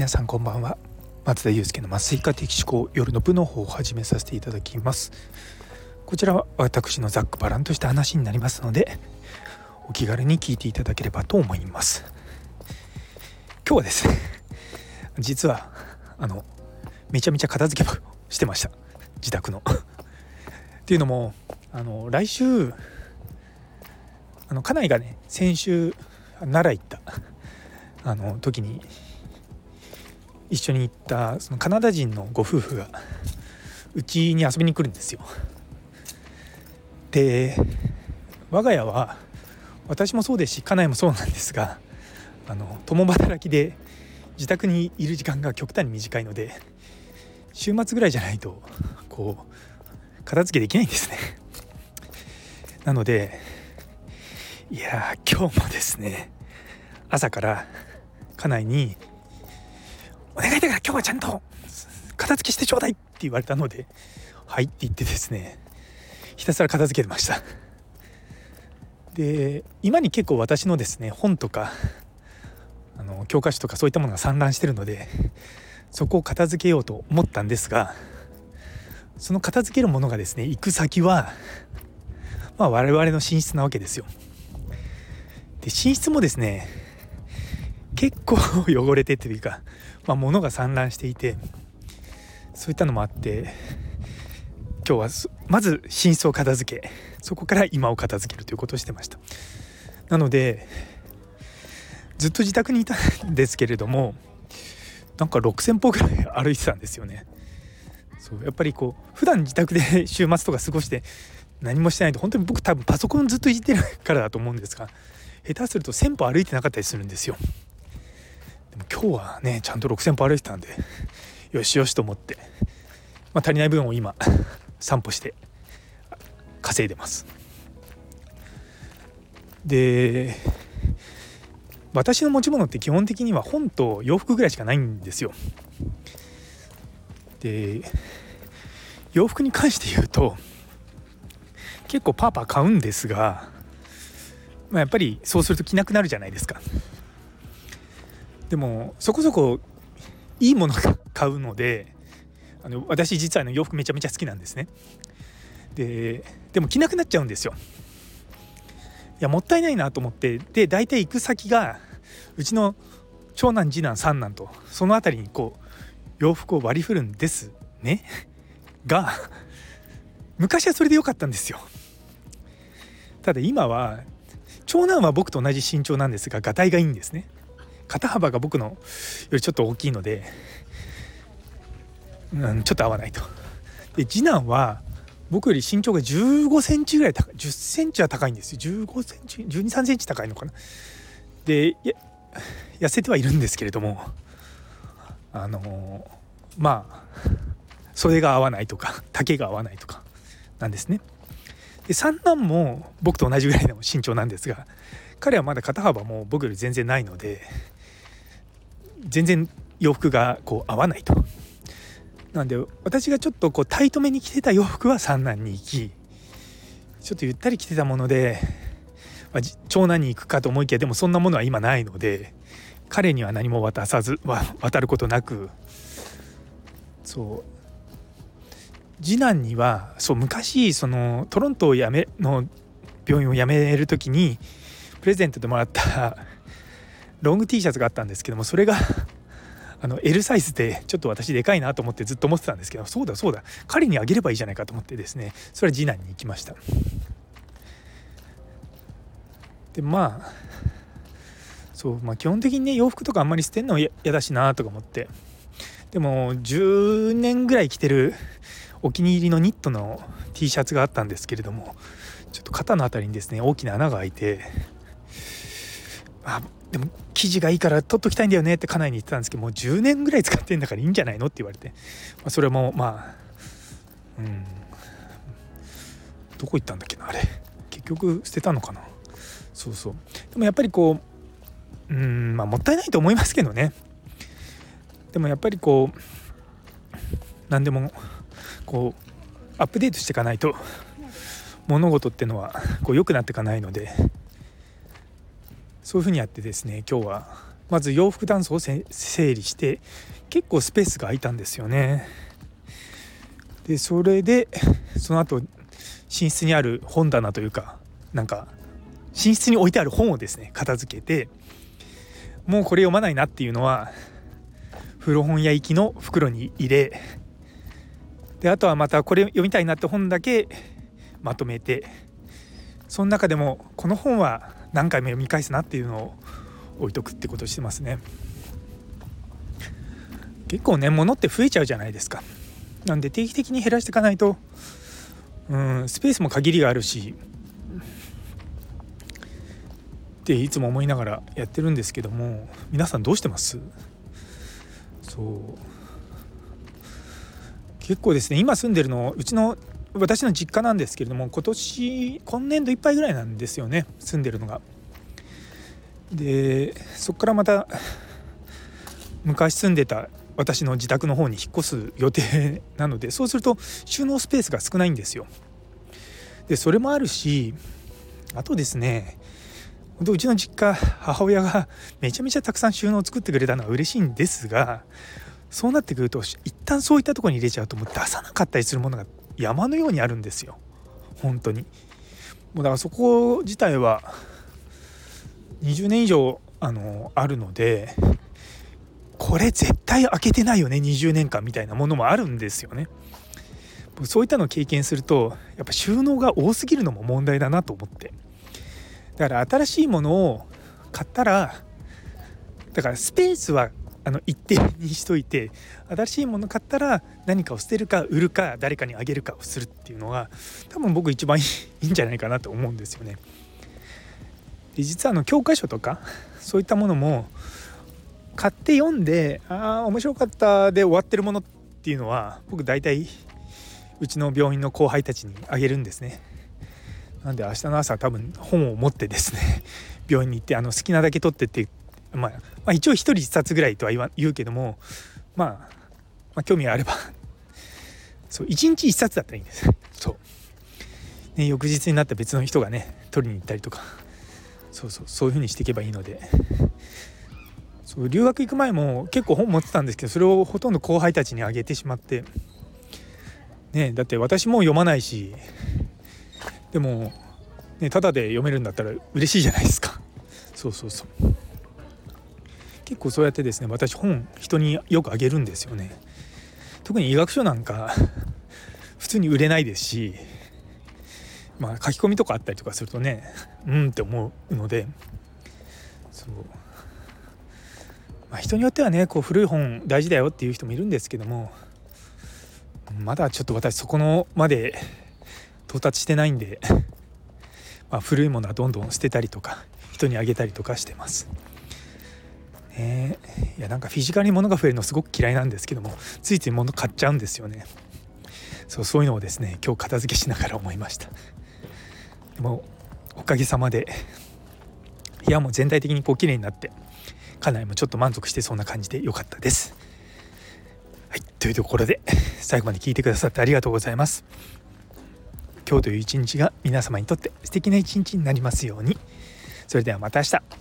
皆さんこんばんは。松田祐介の麻酔科的思考夜の部の方を始めさせていただきます。こちらは私のざっくばらんとした話になりますのでお気軽に聞いていただければと思います。今日はですね実はあのめちゃめちゃ片付けをしてました。自宅の。っていうのもあの来週あの家内がね先週奈良行ったあの時に一緒に行ったそのカナダ人のご夫婦がうちに遊びに来るんですよ。で我が家は私もそうですし家内もそうなんですがあの共働きで自宅にいる時間が極端に短いので週末ぐらいじゃないとこう片付けできないんですね。なのでいや今日もですね朝から家内に「今日はちゃんと片付けしてちょうだい」って言われたので「はい」って言ってですねひたすら片付けてました。で今に結構私のですね本とかあの教科書とかそういったものが散乱してるのでそこを片付けようと思ったんですがその片付けるものがですね行く先はまあ我々の寝室なわけですよ。で寝室もですね結構汚れてというか、まあ、物が散乱していてそういったのもあって今日はまず寝室を片付けそこから今を片付けるということをしてました。なのでずっと自宅にいたんですけれどもなんか6,000歩ぐらい歩いてたんですよね。そうやっぱりこう普段自宅で 週末とか過ごして何もしてないと本当に僕多分パソコンずっといじってるからだと思うんですが下手すると1,000歩歩いてなかったりするんですよ。でも今日はねちゃんと6,000歩歩いてたんでよしよしと思って、まあ、足りない分を今散歩して稼いでます。で私の持ち物って基本的には本と洋服ぐらいしかないんですよ。で洋服に関して言うと結構パーパー買うんですが、まあ、やっぱりそうすると着なくなるじゃないですか。でもそこそこいいものが買うのであの私実はの洋服めちゃめちゃ好きなんですね。ででも着なくなっちゃうんですよ。いやもったいないなと思ってで大体行く先がうちの長男次男三男とその辺りにこう洋服を割り振るんですね。が昔はそれで良かったんですよ。ただ今は長男は僕と同じ身長なんですががたいがいいんですね。肩幅が僕のよりちょっと大きいので、うん、ちょっと合わないと。で次男は僕より身長が15センチぐらい高い10センチは高いんですよ。15センチ12、3センチ高いのかな。で痩せてはいるんですけれどもあのまあ袖が合わないとか丈が合わないとかなんですね。で三男も僕と同じぐらいの身長なんですが彼はまだ肩幅も僕より全然ないので全然洋服がこう合わないと。なんで私がちょっとこうタイトめに着てた洋服は三男に行きちょっとゆったり着てたもので、まあ、長男に行くかと思いきやでもそんなものは今ないので彼には何も渡さず渡ることなく。そう。次男にはそう昔そのトロントを辞めの病院を辞める時にプレゼントでもらったロング T シャツがあったんですけどもそれが あの L サイズでちょっと私でかいなと思ってずっと思ってたんですけどそうだそうだ。彼にあげればいいじゃないかと思ってですねそれは次男に行きました。でまあそうまあ基本的にね洋服とかあんまり捨てんの嫌だしなとか思って。でも10年ぐらい着てるお気に入りのニットの T シャツがあったんですけれどもちょっと肩の辺りにですね大きな穴が開いてあでも生地がいいから取っときたいんだよねって家内に言ってたんですけどもう10年ぐらい使ってんだからいいんじゃないのって言われて、まあ、それもまあうん。どこ行ったんだっけなあれ。結局捨てたのかな。そうそう。でもやっぱりこううんまあもったいないと思いますけどね。でもやっぱりこう何でもこうアップデートしていかないと物事ってのはこう良くなっていかないので。そういうふうにやってですね今日は。まず洋服ダンスを整理して結構スペースが空いたんですよね。でそれでその後寝室にある本棚というかなんか寝室に置いてある本をですね片付けてもうこれ読まないなっていうのは古本屋行きの袋に入れであとはまたこれ読みたいなって本だけまとめてその中でもこの本は何回も読み返すなっていうのを置いとくってことしてますね。結構ね物って増えちゃうじゃないですか。なんで定期的に減らしていかないとうんスペースも限りがあるし。っていつも思いながらやってるんですけども皆さんどうしてます？そう。結構ですね今住んでるのうちの私の実家なんですけれども今年今年度いっぱいぐらいなんですよね住んでるのが。でそこからまた昔住んでた私の自宅の方に引っ越す予定なのでそうすると収納スペースが少ないんですよ。でそれもあるしあとですねうちの実家母親が めちゃめちゃたくさん収納を作ってくれたのは嬉しいんですがそうなってくると一旦そういったとこに入れちゃうともう出さなかったりするものが山のようにあるんですよ。本当に。もうだからそこ自体は20年以上あのあるのでこれ絶対開けてないよね20年間みたいなものもあるんですよね。そういったのを経験するとやっぱ収納が多すぎるのも問題だなと思って。だから新しいものを買ったらだからスペースはあの一定にしといて新しいもの買ったら何かを捨てるか売るか誰かにあげるかをするっていうのが多分僕一番いいんじゃないかなと思うんですよね。で実はあの教科書とかそういったものも買って読んでああ面白かったで終わってるものっていうのは僕大体うちの病院の後輩たちにあげるんですね。なんで明日の朝多分本を持ってですね病院に行ってあの好きなだけ取ってってまあ、まあ、一応1人1冊ぐらいとは言わ言うけども、まあ、まあ興味があれば そう1日1冊だったらいいんです。そう、ね、翌日になった別の人がね取りに行ったりとか。そうそうそういう風にしていけばいいので。そう留学行く前も結構本持ってたんですけどそれをほとんど後輩たちにあげてしまって。ねだって私も読まないしでもねただで読めるんだったら嬉しいじゃないですか。そうそうそう結構そうやってですね私本人によくあげるんですよね特に医学書なんか 普通に売れないですしまあ書き込みとかあったりとかするとねうんって思うのでそう、まあ、人によってはねこう古い本大事だよっていう人もいるんですけどもまだちょっと私そこのまで到達してないんで、まあ、古いものはどんどん捨てたりとか人にあげたりとかしてます。ね。いやなんかフィジカルに物が増えるのすごく嫌いなんですけどもついつい物買っちゃうんですよね。そうそういうのをですね今日片付けしながら思いました。でもおかげさまで部屋も全体的にこう綺麗になって家内もちょっと満足してそんな感じで良かったです。はいというところで最後まで聞いてくださってありがとうございます。今日という一日が皆様にとって素敵な一日になりますように。それではまた明日。